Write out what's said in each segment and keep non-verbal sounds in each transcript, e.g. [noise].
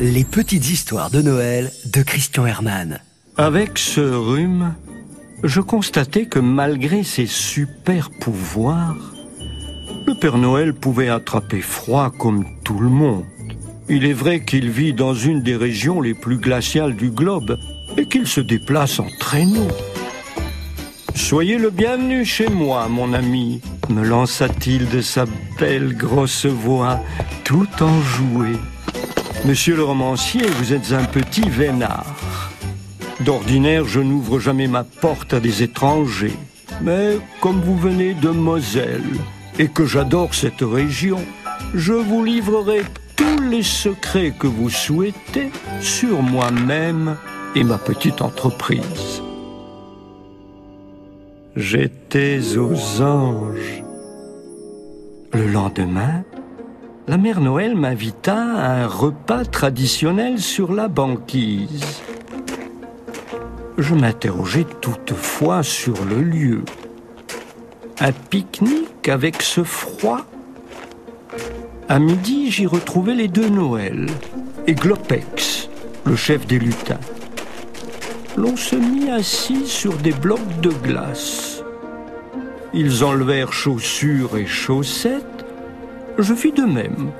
Les petites histoires de Noël de Christian Herman. Avec ce rhume, je constatais que malgré ses super pouvoirs, le Père Noël pouvait attraper froid comme tout le monde. Il est vrai qu'il vit dans une des régions les plus glaciales du globe et qu'il se déplace en traîneau. Soyez le bienvenu chez moi, mon ami, me lança-t-il de sa belle grosse voix, tout enjouée. Monsieur le romancier, vous êtes un petit vénard. D'ordinaire, je n'ouvre jamais ma porte à des étrangers. Mais comme vous venez de Moselle et que j'adore cette région, je vous livrerai tous les secrets que vous souhaitez sur moi-même et ma petite entreprise. J'étais aux anges. Le lendemain, la mère Noël m'invita à un repas traditionnel sur la banquise. Je m'interrogeais toutefois sur le lieu. Un pique-nique avec ce froid À midi, j'y retrouvais les deux Noël et Glopex, le chef des lutins l'on se mit assis sur des blocs de glace. Ils enlevèrent chaussures et chaussettes. Je fis de même,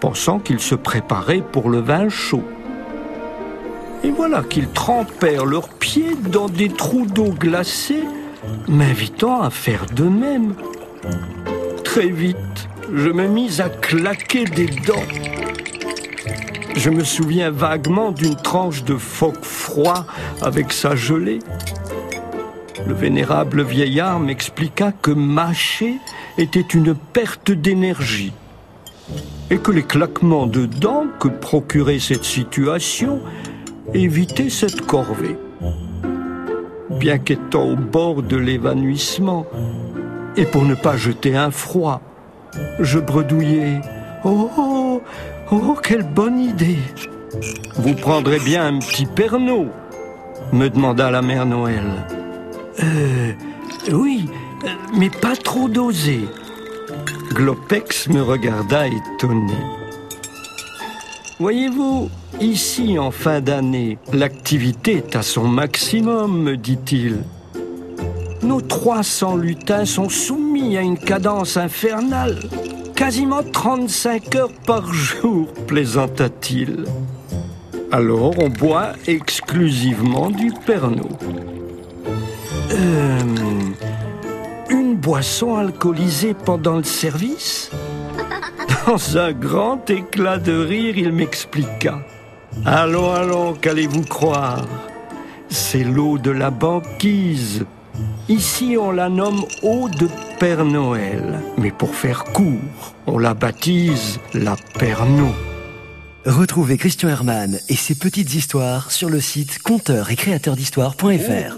pensant qu'ils se préparaient pour le vin chaud. Et voilà qu'ils trempèrent leurs pieds dans des trous d'eau glacée, m'invitant à faire de même. Très vite, je me mis à claquer des dents. Je me souviens vaguement d'une tranche de phoque froid avec sa gelée. Le vénérable vieillard m'expliqua que mâcher était une perte d'énergie et que les claquements de dents que procurait cette situation évitaient cette corvée. Bien qu'étant au bord de l'évanouissement, et pour ne pas jeter un froid, je bredouillais Oh, oh, oh, quelle bonne idée Vous prendrez bien un petit perno me demanda la mère Noël. Euh, oui, mais pas trop dosé. Glopex me regarda étonné. Voyez-vous, ici en fin d'année, l'activité est à son maximum, me dit-il. Nos 300 lutins sont soumis à une cadence infernale quasiment 35 heures par jour, [laughs] plaisanta-t-il. Alors on boit exclusivement du Pernod. Euh, une boisson alcoolisée pendant le service? Dans un grand éclat de rire, il m'expliqua. Allons, allons, qu'allez-vous croire? C'est l'eau de la banquise. Ici, on la nomme eau de Père Noël. Mais pour faire court, on la baptise la Pernod. Retrouvez Christian Herman et ses petites histoires sur le site conteur et créateur d'histoire.fr.